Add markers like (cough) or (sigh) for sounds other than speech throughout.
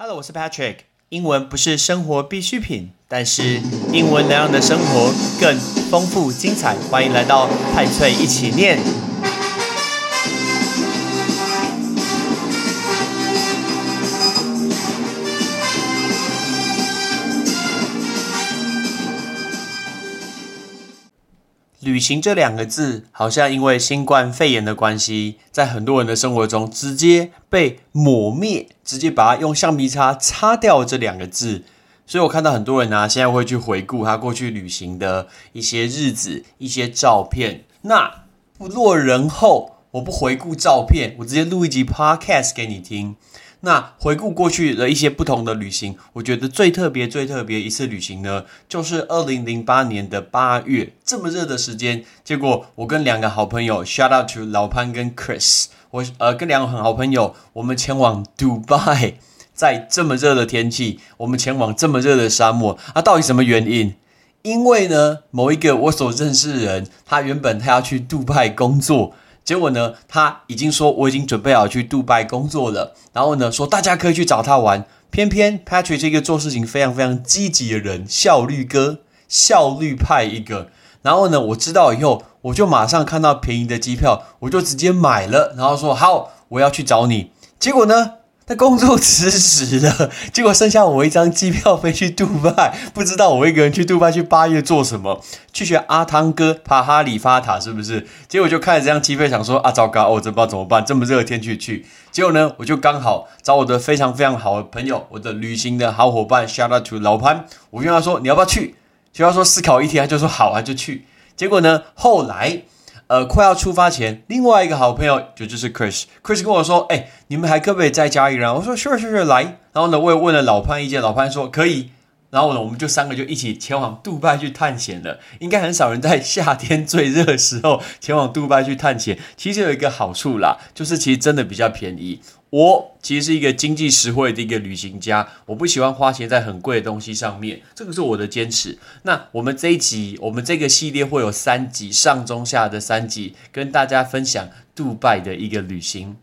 Hello，我是 Patrick。英文不是生活必需品，但是英文能让你的生活更丰富精彩。欢迎来到派翠一起念。旅行这两个字，好像因为新冠肺炎的关系，在很多人的生活中直接被抹灭，直接把它用橡皮擦擦掉这两个字。所以我看到很多人呢，现在会去回顾他过去旅行的一些日子、一些照片。那不落人后，我不回顾照片，我直接录一集 Podcast 给你听。那回顾过去的一些不同的旅行，我觉得最特别、最特别一次旅行呢，就是二零零八年的八月，这么热的时间，结果我跟两个好朋友，shout out to 老潘跟 Chris，我呃跟两个很好朋友，我们前往 Dubai，在这么热的天气，我们前往这么热的沙漠，啊，到底什么原因？因为呢，某一个我所认识的人，他原本他要去杜拜工作。结果呢，他已经说我已经准备好去杜拜工作了，然后呢，说大家可以去找他玩。偏偏 Patrick 这个做事情非常非常积极的人，效率哥，效率派一个。然后呢，我知道以后，我就马上看到便宜的机票，我就直接买了，然后说好，我要去找你。结果呢？他工作辞职了，结果剩下我一张机票飞去杜拜，不知道我一个人去杜拜去八月做什么？去学阿汤哥爬哈利法塔是不是？结果就看着这张机票，想说啊，糟糕，我真不知道怎么办，这么热的天去去。结果呢，我就刚好找我的非常非常好的朋友，我的旅行的好伙伴，shout out to 老潘，我跟他说你要不要去？就要说思考一天，他就说好啊，就去。结果呢，后来。呃，快要出发前，另外一个好朋友就就是 Chris，Chris 跟我说：“哎，你们还可不可以再加一人？”我说：“Sure，Sure，来。”然后呢，我也问了老潘意见，老潘说：“可以。”然后呢，我们就三个就一起前往杜拜去探险了。应该很少人在夏天最热的时候前往杜拜去探险。其实有一个好处啦，就是其实真的比较便宜。我其实是一个经济实惠的一个旅行家，我不喜欢花钱在很贵的东西上面，这个是我的坚持。那我们这一集，我们这个系列会有三集，上中下的三集，跟大家分享杜拜的一个旅行。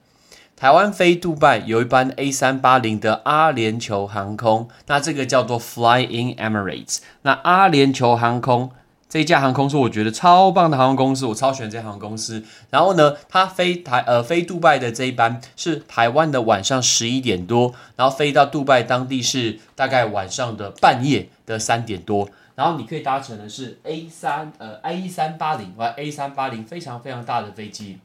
台湾飞杜拜有一班 A 三八零的阿联酋航空，那这个叫做 Flying Emirates。那阿联酋航空。这一家航空是我觉得超棒的航空公司，我超喜欢这航空公司。然后呢，它飞台呃飞杜拜的这一班是台湾的晚上十一点多，然后飞到杜拜当地是大概晚上的半夜的三点多。然后你可以搭乘的是 A 三呃 A 三八零，哇 A 三八零非常非常大的飞机，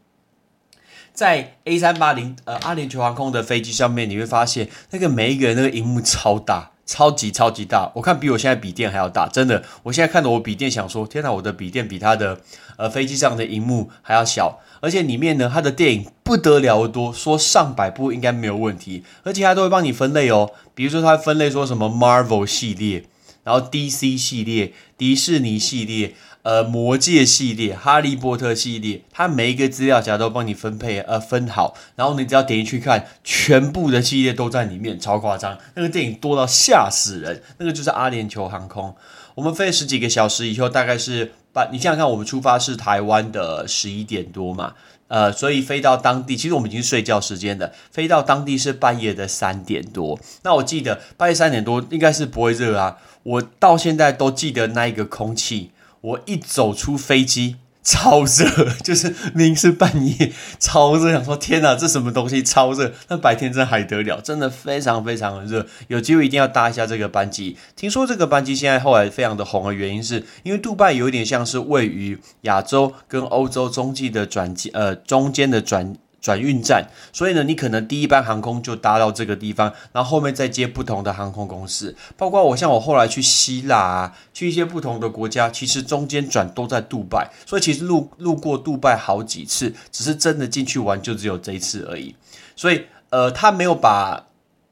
在 A 三八零呃阿联酋航空的飞机上面，你会发现那个每一个人那个荧幕超大。超级超级大，我看比我现在笔电还要大，真的。我现在看着我笔电，想说，天哪，我的笔电比它的呃飞机上的荧幕还要小，而且里面呢，它的电影不得了多，说上百部应该没有问题，而且它都会帮你分类哦。比如说，它分类说什么 Marvel 系列，然后 DC 系列、迪士尼系列。呃，魔戒系列、哈利波特系列，它每一个资料夹都帮你分配呃分好，然后你只要点进去看，全部的系列都在里面，超夸张，那个电影多到吓死人。那个就是阿联酋航空，我们飞十几个小时以后，大概是半，你想想看，我们出发是台湾的十一点多嘛，呃，所以飞到当地，其实我们已经睡觉时间的，飞到当地是半夜的三点多。那我记得半夜三点多应该是不会热啊，我到现在都记得那一个空气。我一走出飞机，(laughs) 超热，(laughs) 就是明明是半夜，超热，想说天哪，这什么东西，超热。那白天真还得了，真的非常非常的热。有机会一定要搭一下这个班机。听说这个班机现在后来非常的红的原因，是因为杜拜有一点像是位于亚洲跟欧洲中继的转机，呃，中间的转。转运站，所以呢，你可能第一班航空就搭到这个地方，然后后面再接不同的航空公司，包括我像我后来去希腊啊，去一些不同的国家，其实中间转都在杜拜，所以其实路路过杜拜好几次，只是真的进去玩就只有这一次而已，所以呃，他没有把。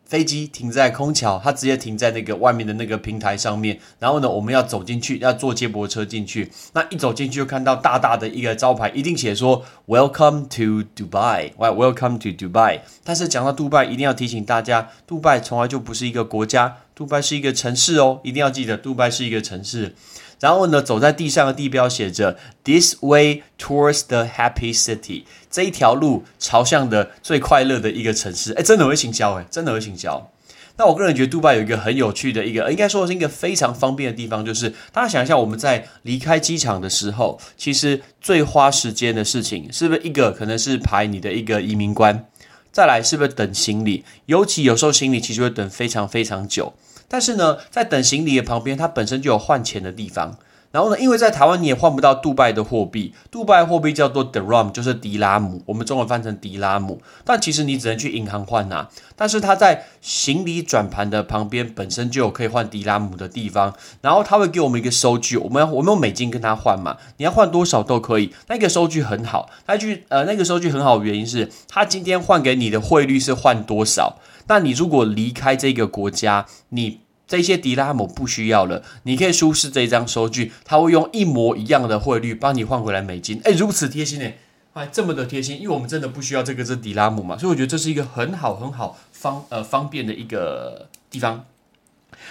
飞机停在空桥，它直接停在那个外面的那个平台上面。然后呢，我们要走进去，要坐接驳车进去。那一走进去就看到大大的一个招牌，一定写说 “Welcome to Dubai”。喂，Welcome to Dubai。但是讲到杜拜，一定要提醒大家，杜拜从来就不是一个国家，杜拜是一个城市哦，一定要记得，杜拜是一个城市。然后呢，走在地上的地标写着 “This way towards the happy city”，这一条路朝向的最快乐的一个城市。哎，真的会行销，哎，真的会行销。那我个人觉得杜拜有一个很有趣的一个，应该说是一个非常方便的地方，就是大家想一下，我们在离开机场的时候，其实最花时间的事情，是不是一个可能是排你的一个移民官，再来是不是等行李？尤其有时候行李其实会等非常非常久，但是呢，在等行李的旁边，它本身就有换钱的地方。然后呢，因为在台湾你也换不到杜拜的货币，杜拜货币叫做 dirham，就是迪拉姆，我们中文翻成迪拉姆。但其实你只能去银行换呐。但是它在行李转盘的旁边本身就有可以换迪拉姆的地方，然后他会给我们一个收据，我们要我们用美金跟他换嘛，你要换多少都可以。那个收据很好，那句呃那个收据很好的原因是，他今天换给你的汇率是换多少。那你如果离开这个国家，你。这些迪拉姆不需要了，你可以出示这张收据，他会用一模一样的汇率帮你换回来美金。哎，如此贴心哎，哎，这么的贴心，因为我们真的不需要这个是迪拉姆嘛，所以我觉得这是一个很好很好方呃方便的一个地方。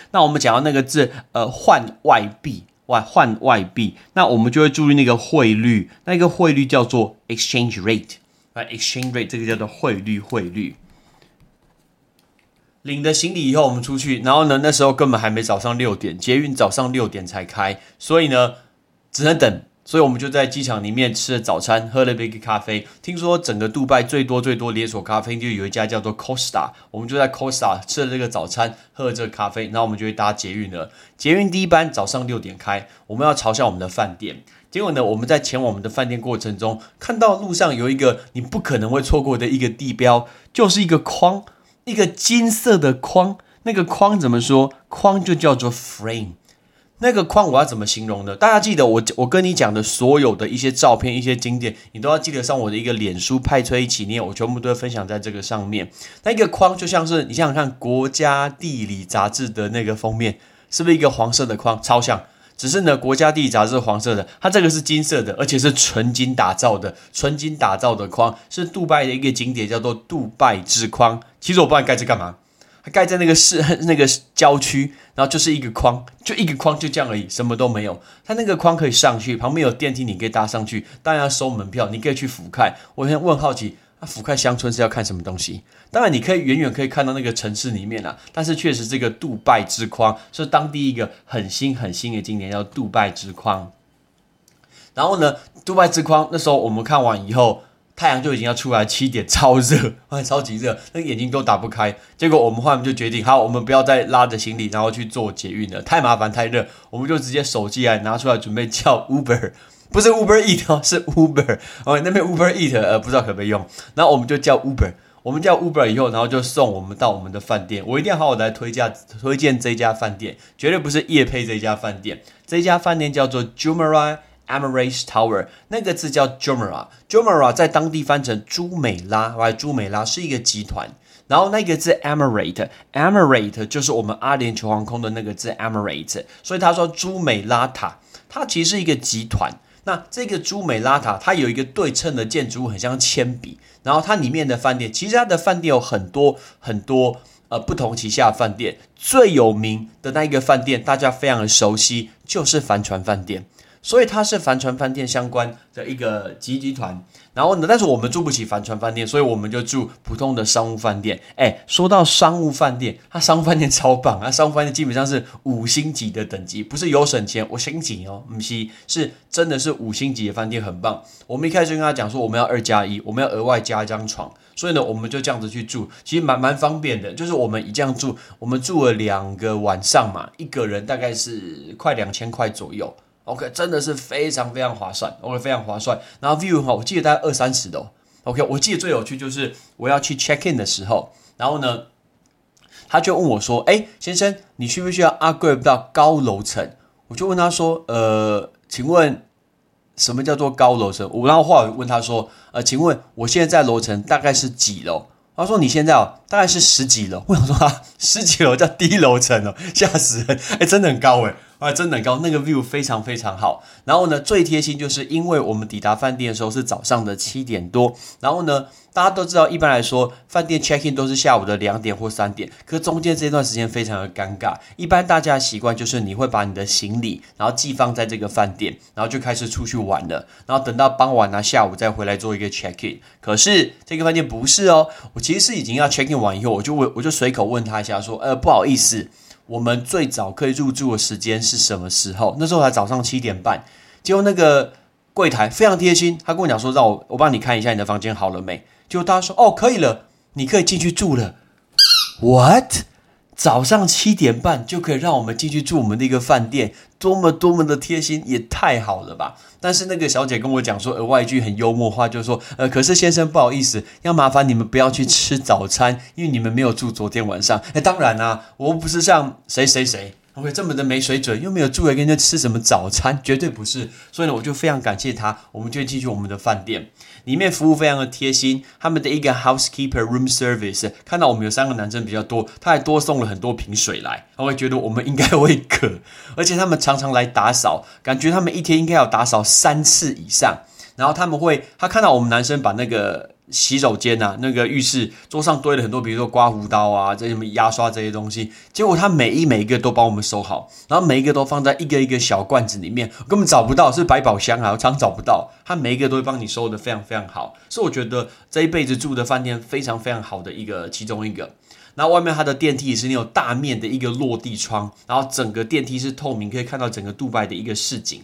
那我们讲到那个字呃换外币外换外币，那我们就会注意那个汇率，那个汇率叫做 exchange rate，啊 exchange rate 这个叫做汇率汇率。领了行李以后，我们出去，然后呢，那时候根本还没早上六点，捷运早上六点才开，所以呢，只能等。所以我们就在机场里面吃了早餐，喝了杯咖啡。听说整个杜拜最多最多连锁咖啡就有一家叫做 Costa，我们就在 Costa 吃了这个早餐，喝了这个咖啡，然后我们就会搭捷运了。捷运第一班早上六点开，我们要朝向我们的饭店。结果呢，我们在前往我们的饭店过程中，看到路上有一个你不可能会错过的一个地标，就是一个框。一个金色的框，那个框怎么说？框就叫做 frame。那个框我要怎么形容呢？大家记得我我跟你讲的所有的一些照片、一些经典，你都要记得上我的一个脸书派崔一起念，我全部都会分享在这个上面。那一个框就像是你想想看，国家地理杂志的那个封面，是不是一个黄色的框？超像。只是呢，国家地理杂志黄色的，它这个是金色的，而且是纯金打造的，纯金打造的框是杜拜的一个景点，叫做杜拜之框。其实我不知道盖这干嘛，它盖在那个市那个郊区，然后就是一个框，就一个框就这样而已，什么都没有。它那个框可以上去，旁边有电梯，你可以搭上去，当然要收门票，你可以去俯瞰。我现在问好奇。那俯瞰乡村是要看什么东西？当然，你可以远远可以看到那个城市里面啊。但是确实，这个杜拜之框是当地一个很新很新的景点，叫杜拜之框。然后呢，杜拜之框那时候我们看完以后，太阳就已经要出来，七点超热，哎，(laughs) 超级热，那个眼睛都打不开。结果我们后来就决定，好，我们不要再拉着行李，然后去做捷运了，太麻烦太热，我们就直接手机来拿出来准备叫 Uber。不是 Uber Eat 哦，是 Uber 哦，那边 Uber Eat 呃，不知道可不可以用。然后我们就叫 Uber，我们叫 Uber 以后，然后就送我们到我们的饭店。我一定要好好来推荐推荐这家饭店，绝对不是夜配这家饭店。这家饭店叫做 Jumeirah Emirates Tower，那个字叫 Jumeirah，Jumeirah 在当地翻成朱美拉，或朱美拉是一个集团。然后那个字 Emirate，Emirate 就是我们阿联酋航空的那个字 Emirate，所以他说朱美拉塔，它其实是一个集团。那这个朱美拉塔，它有一个对称的建筑物，很像铅笔。然后它里面的饭店，其实它的饭店有很多很多呃不同旗下的饭店。最有名的那一个饭店，大家非常的熟悉，就是帆船饭店。所以它是帆船饭店相关的一个集集团。然后呢，但是我们住不起帆船饭店，所以我们就住普通的商务饭店。哎，说到商务饭店，它商务饭店超棒啊！(laughs) 商务饭店基本上是五星级的等级，不是有省钱我星级哦，不是，是真的是五星级的饭店，很棒。我们一开始跟他讲说，我们要二加一，我们要额外加一张床，所以呢，我们就这样子去住，其实蛮蛮方便的。就是我们一这样住，我们住了两个晚上嘛，一个人大概是快两千块左右。OK，真的是非常非常划算，OK，非常划算。然后 view 哈，我记得大概二三十的，OK，我记得最有趣就是我要去 check in 的时候，然后呢，他就问我说：“哎，先生，你需不需要 upgrade 到高楼层？”我就问他说：“呃，请问什么叫做高楼层？”我然后话问他说：“呃，请问我现在在楼层大概是几楼？”他说：“你现在哦，大概是十几楼。”我想说：“啊，十几楼叫低楼层哦，吓死人！哎，真的很高哎。”啊，真的高，那个 view 非常非常好。然后呢，最贴心就是因为我们抵达饭店的时候是早上的七点多，然后呢，大家都知道，一般来说饭店 check in 都是下午的两点或三点，可中间这段时间非常的尴尬。一般大家的习惯就是你会把你的行李然后寄放在这个饭店，然后就开始出去玩了，然后等到傍晚啊下午再回来做一个 check in。可是这个饭店不是哦，我其实是已经要 check in 完以后，我就问我就随口问他一下说，呃，不好意思。我们最早可以入住的时间是什么时候？那时候才早上七点半。结果那个柜台非常贴心，他跟我讲说：“让我我帮你看一下你的房间好了没？”结果他说：“哦，可以了，你可以进去住了。” What？早上七点半就可以让我们进去住我们的一个饭店，多么多么的贴心，也太好了吧！但是那个小姐跟我讲说，额外一句很幽默话，就是说，呃，可是先生不好意思，要麻烦你们不要去吃早餐，因为你们没有住昨天晚上。哎，当然啦，我不是像谁谁谁。OK，这么的没水准，又没有住来跟人吃什么早餐，绝对不是。所以呢，我就非常感谢他，我们就进去我们的饭店，里面服务非常的贴心。他们的一个 housekeeper room service 看到我们有三个男生比较多，他还多送了很多瓶水来，他会觉得我们应该会渴，而且他们常常来打扫，感觉他们一天应该要打扫三次以上。然后他们会，他看到我们男生把那个。洗手间呐，那个浴室桌上堆了很多，比如说刮胡刀啊，这什么牙刷这些东西。结果他每一每一个都帮我们收好，然后每一个都放在一个一个小罐子里面，根本找不到，是百宝箱啊，我常找不到。他每一个都会帮你收的非常非常好，是我觉得这一辈子住的饭店非常非常好的一个其中一个。那外面它的电梯也是那种大面的一个落地窗，然后整个电梯是透明，可以看到整个杜拜的一个市景。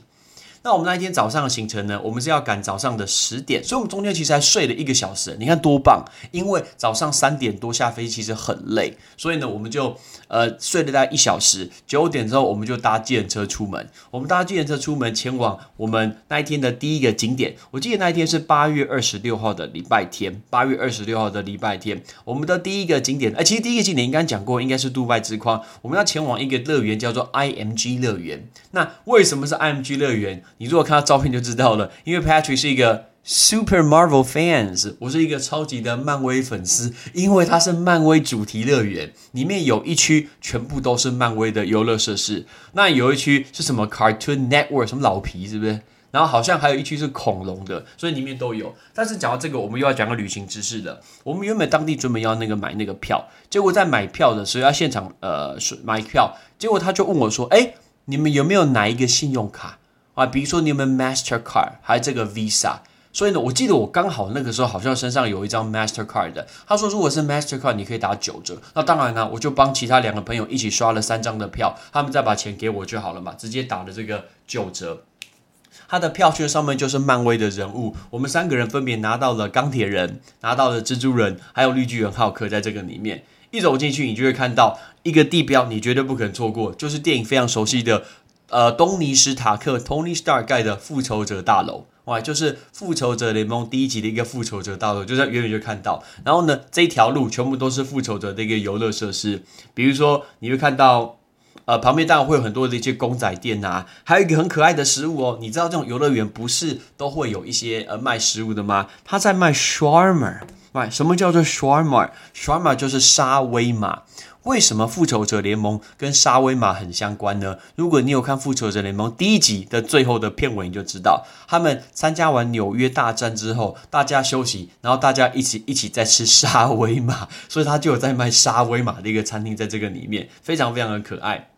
那我们那一天早上的行程呢？我们是要赶早上的十点，所以我们中间其实还睡了一个小时。你看多棒！因为早上三点多下飞机其实很累，所以呢，我们就呃睡了大概一小时。九点之后，我们就搭计程车出门。我们搭计程车出门，前往我们那一天的第一个景点。我记得那一天是八月二十六号的礼拜天。八月二十六号的礼拜天，我们的第一个景点，哎，其实第一个景点应该讲过，应该是杜拜之框。我们要前往一个乐园，叫做 IMG 乐园。那为什么是 IMG 乐园？你如果看到照片就知道了，因为 Patrick 是一个 Super Marvel fans，我是一个超级的漫威粉丝，因为它是漫威主题乐园，里面有一区全部都是漫威的游乐设施，那有一区是什么 Cartoon Network 什么老皮是不是？然后好像还有一区是恐龙的，所以里面都有。但是讲到这个，我们又要讲个旅行知识了。我们原本当地准备要那个买那个票，结果在买票的时候要现场呃买票，结果他就问我说：“哎，你们有没有哪一个信用卡？”啊，比如说你有没有 Mastercard，还有这个 Visa，所以呢，我记得我刚好那个时候好像身上有一张 Mastercard 的。他说如果是 Mastercard，你可以打九折。那当然呢，我就帮其他两个朋友一起刷了三张的票，他们再把钱给我就好了嘛，直接打了这个九折。他的票券上面就是漫威的人物，我们三个人分别拿到了钢铁人，拿到了蜘蛛人，还有绿巨人浩克在这个里面。一走进去，你就会看到一个地标，你绝对不肯错过，就是电影非常熟悉的。呃，东尼史塔克 Tony Stark 盖的复仇者大楼，哇，就是复仇者联盟第一集的一个复仇者大楼，就在远远就看到。然后呢，这一条路全部都是复仇者的一个游乐设施，比如说你会看到，呃，旁边当然会有很多的一些公仔店啊，还有一个很可爱的食物哦。你知道这种游乐园不是都会有一些呃卖食物的吗？他在卖 sharma 卖什么叫做 sharma sharma 就是沙威玛。为什么复仇者联盟跟沙威玛很相关呢？如果你有看复仇者联盟第一集的最后的片尾，你就知道他们参加完纽约大战之后，大家休息，然后大家一起一起在吃沙威玛，所以他就有在卖沙威玛的一个餐厅在这个里面，非常非常的可爱。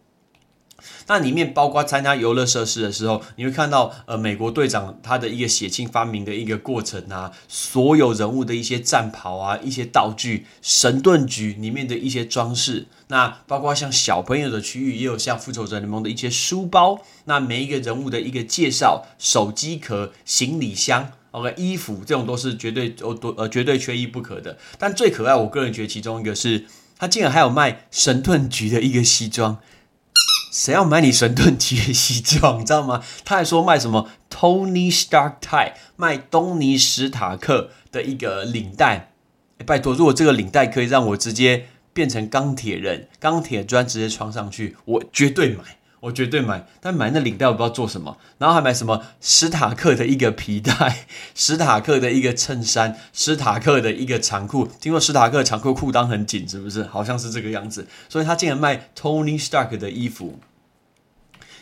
那里面包括参加游乐设施的时候，你会看到呃美国队长他的一个血清发明的一个过程啊，所有人物的一些战袍啊，一些道具，神盾局里面的一些装饰，那包括像小朋友的区域，也有像复仇者联盟的一些书包，那每一个人物的一个介绍，手机壳、行李箱，OK，衣服这种都是绝对哦都呃绝对缺一不可的。但最可爱，我个人觉得其中一个是，他竟然还有卖神盾局的一个西装。谁要买你神盾局的西装？(laughs) 你知道吗？他还说卖什么 Tony Stark tie，卖东尼史塔克的一个领带。拜托，如果这个领带可以让我直接变成钢铁人、钢铁砖直接穿上去，我绝对买，我绝对买。但买那领带我不知道做什么，然后还买什么史塔克的一个皮带、(laughs) 史塔克的一个衬衫、史塔克的一个长裤。听说史塔克长裤裤裆很紧，是不是？好像是这个样子。所以他竟然卖 Tony Stark 的衣服。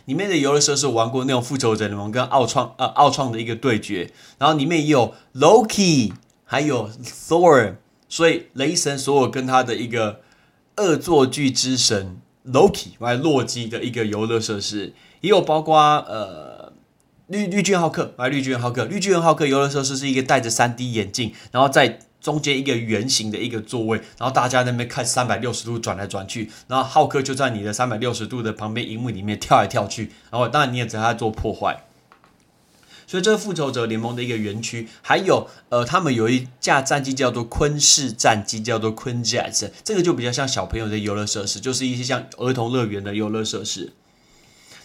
里面的游乐设施玩过那种复仇者联盟跟奥创呃奥创的一个对决，然后里面也有 Loki，还有 Thor，所以雷神所有跟他的一个恶作剧之神 Loki，来洛基的一个游乐设施，也有包括呃绿绿巨人浩克，来绿巨人浩克，绿巨人浩克游乐设施是一个戴着三 D 眼镜，然后在中间一个圆形的一个座位，然后大家那边看三百六十度转来转去，然后浩克就在你的三百六十度的旁边荧幕里面跳来跳去，然后当然你也只在做破坏。所以这个复仇者联盟的一个园区，还有呃，他们有一架战机叫做昆士战机，叫做昆 Jet，这个就比较像小朋友的游乐设施，就是一些像儿童乐园的游乐设施。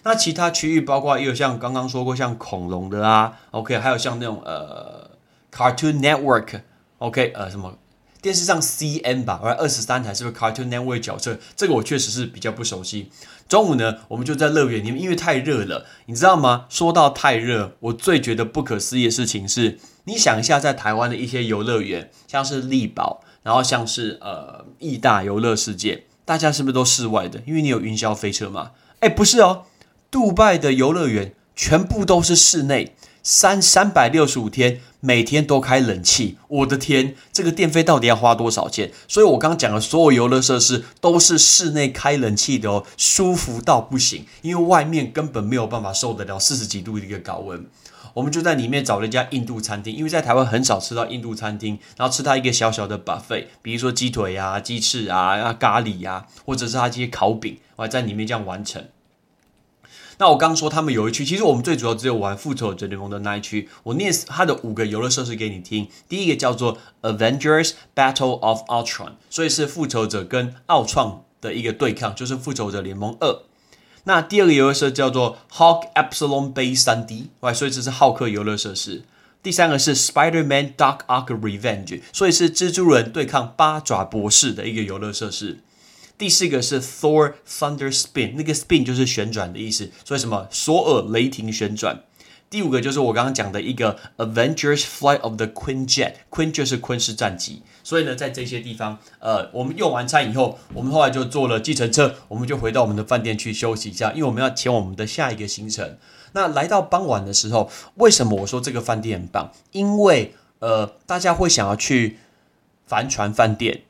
那其他区域包括也有像刚刚说过像恐龙的啊，OK，还有像那种呃 Cartoon Network。OK，呃，什么电视上 CN 吧，或者二十三台是不是 Cartoon Network 角色？这个我确实是比较不熟悉。中午呢，我们就在乐园里面，因为太热了，你知道吗？说到太热，我最觉得不可思议的事情是，你想一下，在台湾的一些游乐园，像是力宝，然后像是呃义大游乐世界，大家是不是都室外的？因为你有云霄飞车嘛？哎，不是哦，杜拜的游乐园全部都是室内。三三百六十五天，每天都开冷气，我的天，这个电费到底要花多少钱？所以我刚刚讲的所有游乐设施都是室内开冷气的哦，舒服到不行，因为外面根本没有办法受得了四十几度的一个高温。我们就在里面找了一家印度餐厅，因为在台湾很少吃到印度餐厅，然后吃它一个小小的 buffet，比如说鸡腿啊、鸡翅啊、啊咖喱啊，或者是它这些烤饼，我还在里面这样完成。那我刚说他们有一区，其实我们最主要只有玩复仇者联盟的那一区。我念它的五个游乐设施给你听。第一个叫做 Avengers Battle of Ultron，所以是复仇者跟奥创的一个对抗，就是复仇者联盟二。那第二个游乐设施叫做 Hulk Epsilon Base 三 D，所以这是浩克游乐设施。第三个是 Spider-Man Dark Ark Revenge，所以是蜘蛛人对抗八爪博士的一个游乐设施。第四个是 Thor Thunder Spin，那个 spin 就是旋转的意思，所以什么索尔雷霆旋转。第五个就是我刚刚讲的一个 Avengers Flight of the Queen Jet，Queen 就是昆士战机。所以呢，在这些地方，呃，我们用完餐以后，我们后来就坐了计程车，我们就回到我们的饭店去休息一下，因为我们要前往我们的下一个行程。那来到傍晚的时候，为什么我说这个饭店很棒？因为呃，大家会想要去帆船饭店。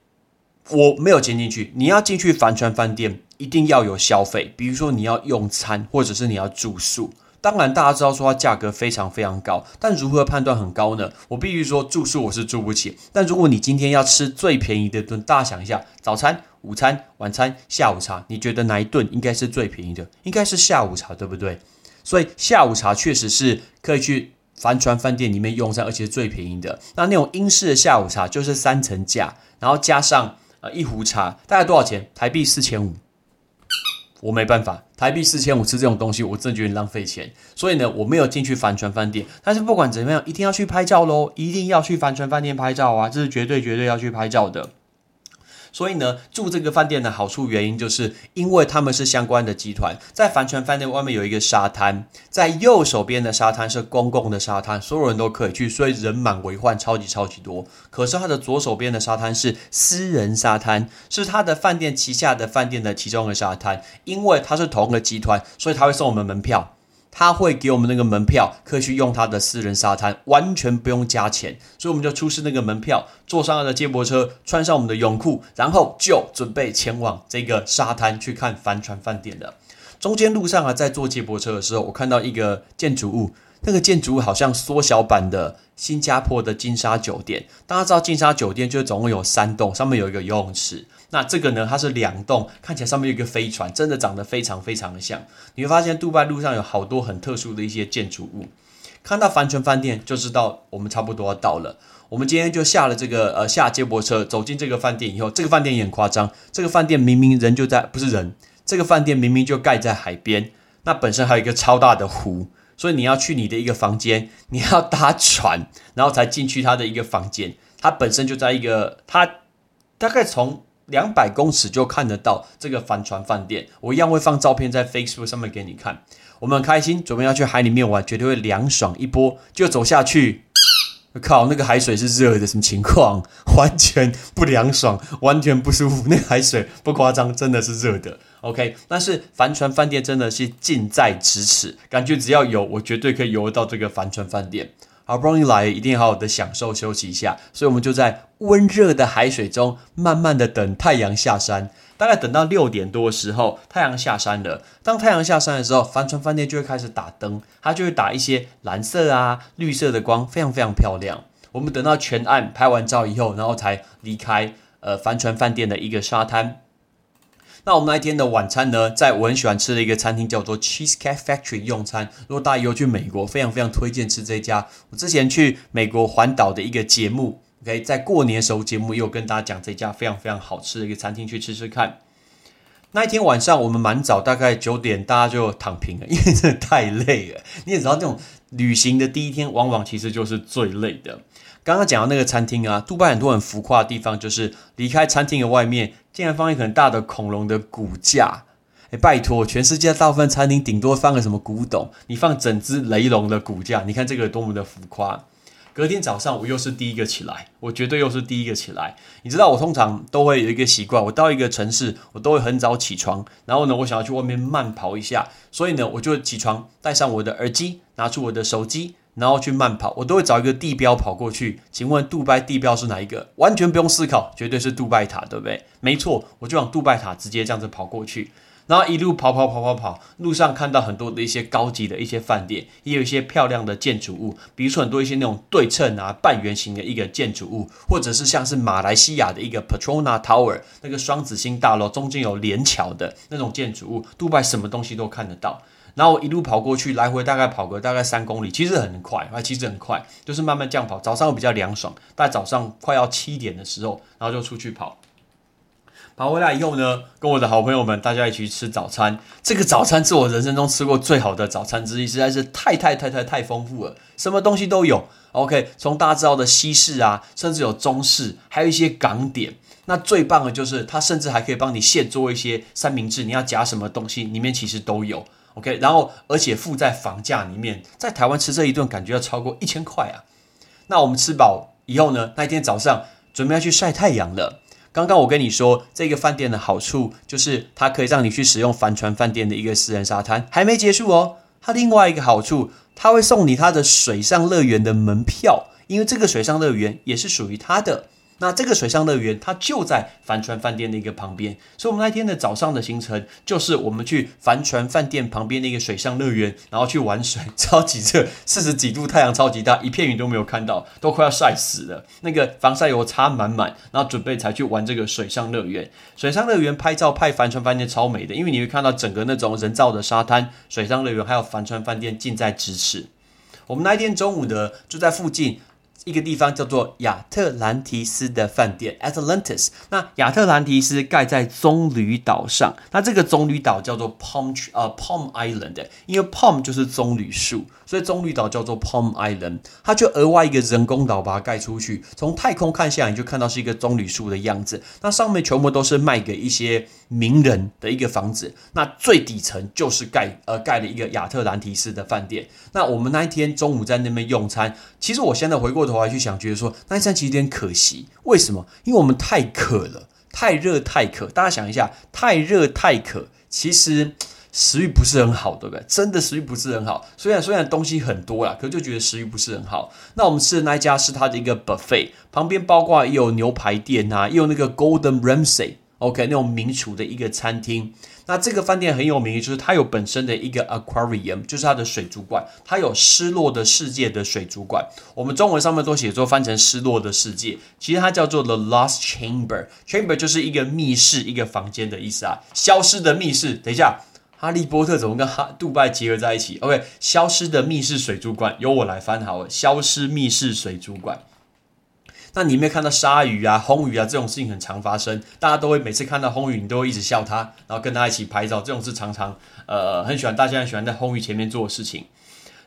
我没有进进去。你要进去帆船饭店，一定要有消费，比如说你要用餐，或者是你要住宿。当然，大家知道说它价格非常非常高，但如何判断很高呢？我必须说住宿我是住不起。但如果你今天要吃最便宜的顿，大家想一下，早餐、午餐、晚餐、下午茶，你觉得哪一顿应该是最便宜的？应该是下午茶，对不对？所以下午茶确实是可以去帆船饭店里面用餐，而且是最便宜的。那那种英式的下午茶就是三层价，然后加上。啊，一壶茶大概多少钱？台币四千五。我没办法，台币四千五吃这种东西，我真的觉得浪费钱。所以呢，我没有进去帆船饭店。但是不管怎么样，一定要去拍照喽！一定要去帆船饭店拍照啊！这是绝对绝对要去拍照的。所以呢，住这个饭店的好处原因，就是因为他们是相关的集团。在帆船饭店外面有一个沙滩，在右手边的沙滩是公共的沙滩，所有人都可以去，所以人满为患，超级超级多。可是它的左手边的沙滩是私人沙滩，是他的饭店旗下的饭店的其中一个沙滩，因为它是同一个集团，所以他会送我们门票。他会给我们那个门票，可以去用他的私人沙滩，完全不用加钱，所以我们就出示那个门票，坐上他的接驳车，穿上我们的泳裤，然后就准备前往这个沙滩去看帆船饭店了。中间路上啊，在坐接驳车的时候，我看到一个建筑物，那个建筑物好像缩小版的新加坡的金沙酒店。大家知道金沙酒店就总共有三栋，上面有一个游泳池。那这个呢？它是两栋，看起来上面有一个飞船，真的长得非常非常的像。你会发现，杜拜路上有好多很特殊的一些建筑物。看到帆船饭店，就知道我们差不多要到了。我们今天就下了这个呃下接驳车，走进这个饭店以后，这个饭店也很夸张。这个饭店明明人就在，不是人，这个饭店明明就盖在海边。那本身还有一个超大的湖，所以你要去你的一个房间，你要搭船，然后才进去它的一个房间。它本身就在一个，它大概从。两百公尺就看得到这个帆船饭店，我一样会放照片在 Facebook 上面给你看。我们很开心，准备要去海里面玩，绝对会凉爽一波。就走下去，靠，那个海水是热的，什么情况？(laughs) 完全不凉爽，完全不舒服。那个海水不夸张，真的是热的。OK，但是帆船饭店真的是近在咫尺，感觉只要有我绝对可以游到这个帆船饭店。好不容易来，一定要好好的享受休息一下，所以我们就在温热的海水中慢慢的等太阳下山。大概等到六点多的时候，太阳下山了。当太阳下山的时候，帆船饭店就会开始打灯，它就会打一些蓝色啊、绿色的光，非常非常漂亮。我们等到全岸拍完照以后，然后才离开呃帆船饭店的一个沙滩。那我们那一天的晚餐呢，在我很喜欢吃的一个餐厅叫做 Cheesecake Factory 用餐。如果大家有去美国，非常非常推荐吃这家。我之前去美国环岛的一个节目，OK，在过年时候节目又跟大家讲这家非常非常好吃的一个餐厅，去吃吃看。那一天晚上我们蛮早，大概九点大家就躺平了，(laughs) 因为真的太累了。你也知道，这种旅行的第一天往往其实就是最累的。刚刚讲到那个餐厅啊，杜拜很多很浮夸的地方，就是离开餐厅的外面，竟然放一个很大的恐龙的骨架。哎，拜托，全世界大部分餐厅顶多放个什么古董，你放整只雷龙的骨架，你看这个多么的浮夸。隔天早上我又是第一个起来，我绝对又是第一个起来。你知道我通常都会有一个习惯，我到一个城市，我都会很早起床，然后呢，我想要去外面慢跑一下，所以呢，我就起床，带上我的耳机，拿出我的手机。然后去慢跑，我都会找一个地标跑过去。请问杜拜地标是哪一个？完全不用思考，绝对是杜拜塔，对不对？没错，我就往杜拜塔直接这样子跑过去，然后一路跑跑跑跑跑，路上看到很多的一些高级的一些饭店，也有一些漂亮的建筑物，比如说很多一些那种对称啊、半圆形的一个建筑物，或者是像是马来西亚的一个 Petrona Tower 那个双子星大楼中间有连桥的那种建筑物，杜拜什么东西都看得到。然后我一路跑过去，来回大概跑个大概三公里，其实很快啊，其实很快，就是慢慢这样跑。早上比较凉爽，大概早上快要七点的时候，然后就出去跑。跑回来以后呢，跟我的好朋友们大家一起去吃早餐。这个早餐是我人生中吃过最好的早餐之一，实在是太太太太太丰富了，什么东西都有。OK，从大家知道的西式啊，甚至有中式，还有一些港点。那最棒的就是它甚至还可以帮你现做一些三明治，你要夹什么东西，里面其实都有。OK，然后而且附在房价里面，在台湾吃这一顿感觉要超过一千块啊。那我们吃饱以后呢，那一天早上准备要去晒太阳了。刚刚我跟你说，这个饭店的好处就是它可以让你去使用帆船饭店的一个私人沙滩，还没结束哦。它另外一个好处，它会送你它的水上乐园的门票，因为这个水上乐园也是属于它的。那这个水上乐园，它就在帆船饭店的一个旁边，所以我们那天的早上的行程就是我们去帆船饭店旁边的一个水上乐园，然后去玩水，超级热，四十几度，太阳超级大，一片云都没有看到，都快要晒死了。那个防晒油擦满满，然后准备才去玩这个水上乐园。水上乐园拍照拍帆船饭店超美的，因为你会看到整个那种人造的沙滩，水上乐园还有帆船饭店近在咫尺。我们那一天中午的就在附近。一个地方叫做亚特兰提斯的饭店 Atlantis。那亚特兰提斯盖在棕榈岛上，那这个棕榈岛叫做 Palm 呃 Palm Island，因为 Palm 就是棕榈树，所以棕榈岛叫做 Palm Island。它就额外一个人工岛把它盖出去，从太空看下来，你就看到是一个棕榈树的样子。那上面全部都是卖给一些名人的一个房子。那最底层就是盖呃盖了一个亚特兰提斯的饭店。那我们那一天中午在那边用餐，其实我现在回过头。来去想，觉得说那一餐其实有点可惜。为什么？因为我们太渴了，太热太渴。大家想一下，太热太渴，其实食欲不是很好，对不对？真的食欲不是很好。虽然虽然东西很多啦，可就觉得食欲不是很好。那我们吃的那一家是它的一个 buffet，旁边包括也有牛排店啊，也有那个 Golden Ramsay，OK，那种名厨的一个餐厅。那这个饭店很有名，就是它有本身的一个 aquarium，就是它的水族馆，它有失落的世界的水族馆。我们中文上面都写作翻成失落的世界，其实它叫做 the lost chamber，chamber 就是一个密室、一个房间的意思啊。消失的密室，等一下，哈利波特怎么跟哈杜拜结合在一起？OK，消失的密室水族馆由我来翻好了，消失密室水族馆。那你有没有看到鲨鱼啊、红鱼啊这种事情很常发生，大家都会每次看到红鱼，你都会一直笑它，然后跟它一起拍照，这种是常常呃很喜欢，大家很喜欢在红鱼前面做的事情。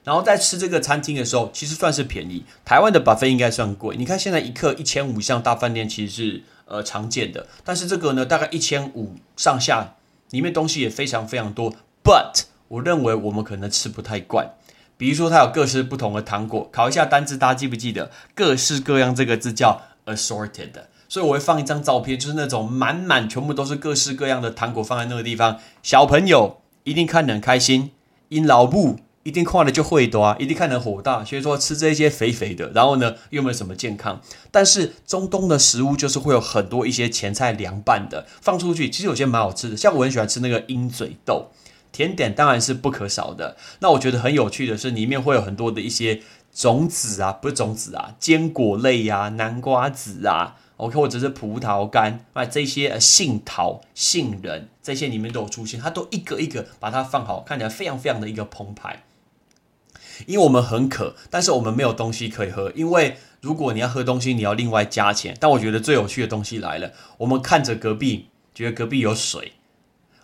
然后在吃这个餐厅的时候，其实算是便宜，台湾的 buffet 应该算贵。你看现在一克一千五，像大饭店其实是呃常见的，但是这个呢大概一千五上下，里面东西也非常非常多。But 我认为我们可能吃不太惯。比如说它有各式不同的糖果，考一下单字，大家记不记得？各式各样这个字叫 assorted，所以我会放一张照片，就是那种满满全部都是各式各样的糖果放在那个地方，小朋友一定看得很开心，因老布。一定看了就会多啊，一定看得火大，所以说吃这些肥肥的，然后呢又没有什么健康。但是中东的食物就是会有很多一些前菜凉拌的放出去，其实有些蛮好吃的，像我很喜欢吃那个鹰嘴豆。甜点当然是不可少的。那我觉得很有趣的是，里面会有很多的一些种子啊，不是种子啊，坚果类啊，南瓜子啊，OK，或者是葡萄干啊，这些杏桃、杏仁这些里面都有出现，它都一个一个把它放好，看起来非常非常的一个澎湃。因为我们很渴，但是我们没有东西可以喝。因为如果你要喝东西，你要另外加钱。但我觉得最有趣的东西来了，我们看着隔壁，觉得隔壁有水。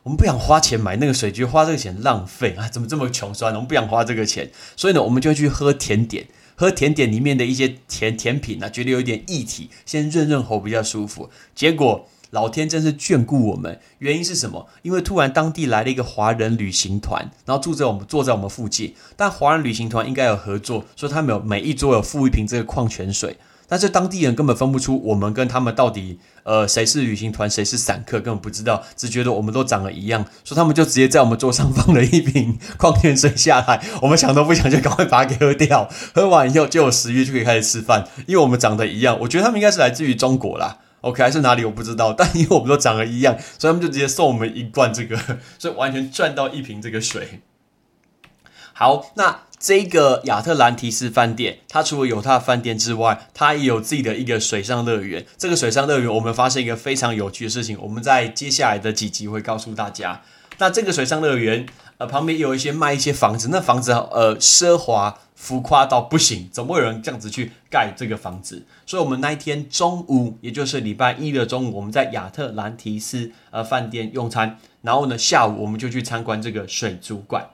我们不想花钱买那个水，觉得花这个钱浪费啊！怎么这么穷酸？我们不想花这个钱，所以呢，我们就去喝甜点，喝甜点里面的一些甜甜品啊，觉得有点液体，先润润喉比较舒服。结果老天真是眷顾我们，原因是什么？因为突然当地来了一个华人旅行团，然后住在我们坐在我们附近。但华人旅行团应该有合作，说他们有每一桌有附一瓶这个矿泉水。但是当地人根本分不出我们跟他们到底，呃，谁是旅行团，谁是散客，根本不知道，只觉得我们都长得一样，所以他们就直接在我们桌上放了一瓶 (laughs) 矿泉水下来，我们想都不想就赶快把它给喝掉，喝完以后就有食欲就可以开始吃饭，因为我们长得一样，我觉得他们应该是来自于中国啦，OK 还是哪里我不知道，(laughs) 但因为我们都长得一样，所以他们就直接送我们一罐这个，(laughs) 所以完全赚到一瓶这个水。好，那。这个亚特兰提斯饭店，它除了有它的饭店之外，它也有自己的一个水上乐园。这个水上乐园，我们发现一个非常有趣的事情，我们在接下来的几集会告诉大家。那这个水上乐园，呃，旁边有一些卖一些房子，那房子呃奢华浮夸到不行，怎么会有人这样子去盖这个房子？所以，我们那一天中午，也就是礼拜一的中午，我们在亚特兰提斯呃饭店用餐，然后呢，下午我们就去参观这个水族馆。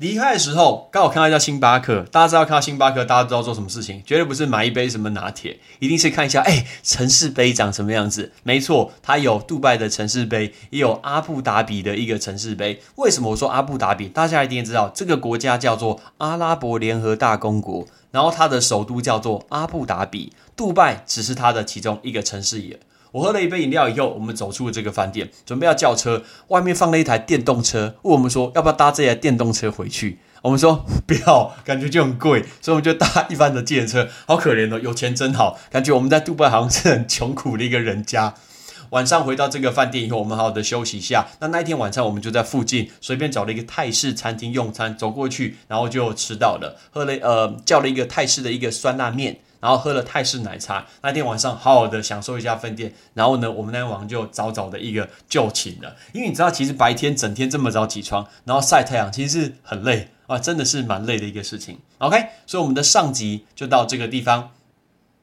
离开的时候，刚好看到一家星巴克。大家知道看到星巴克，大家知道做什么事情？绝对不是买一杯什么拿铁，一定是看一下，哎，城市杯长什么样子？没错，它有杜拜的城市杯，也有阿布达比的一个城市杯。为什么我说阿布达比？大家一定知道，这个国家叫做阿拉伯联合大公国，然后它的首都叫做阿布达比，杜拜只是它的其中一个城市也。我喝了一杯饮料以后，我们走出了这个饭店，准备要叫车。外面放了一台电动车，问我们说要不要搭这台电动车回去。我们说不要，感觉就很贵，所以我们就搭一般的电车。好可怜哦，有钱真好，感觉我们在杜拜好像是很穷苦的一个人家。(laughs) 晚上回到这个饭店以后，我们好好的休息一下。那那一天晚上，我们就在附近随便找了一个泰式餐厅用餐，走过去，然后就吃到了，喝了呃叫了一个泰式的一个酸辣面。然后喝了泰式奶茶，那天晚上好好的享受一下饭店。然后呢，我们那天晚上就早早的一个就寝了。因为你知道，其实白天整天这么早起床，然后晒太阳，其实是很累啊，真的是蛮累的一个事情。OK，所以我们的上集就到这个地方，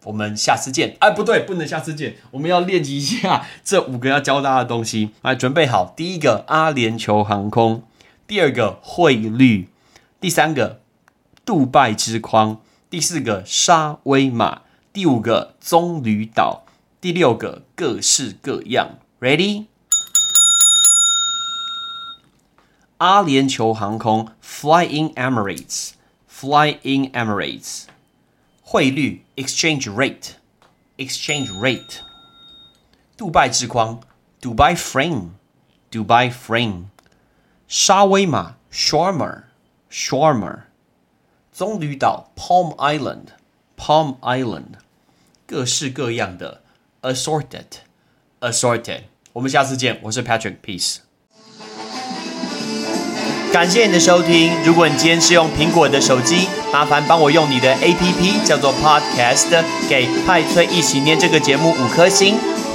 我们下次见。哎，不对，不能下次见，我们要练习一下这五个要教大家的东西。来，准备好，第一个阿联酋航空，第二个汇率，第三个杜拜之框。第四个沙威玛，第五个棕榈岛，第六个各式各样。Ready？阿联酋航空，Flying Emirates，Flying Emirates。汇率，Exchange rate，Exchange rate。杜拜之光，Dubai Frame，Dubai Frame。沙威玛 sharma sharma。棕榈岛 （Palm Island），Palm Island，各式各样的 assorted，assorted。我们下次见，我是 Patrick，Peace。感谢你的收听。如果你今天是用苹果的手机，麻烦帮我用你的 APP 叫做 Podcast，给派崔一起念这个节目五颗星。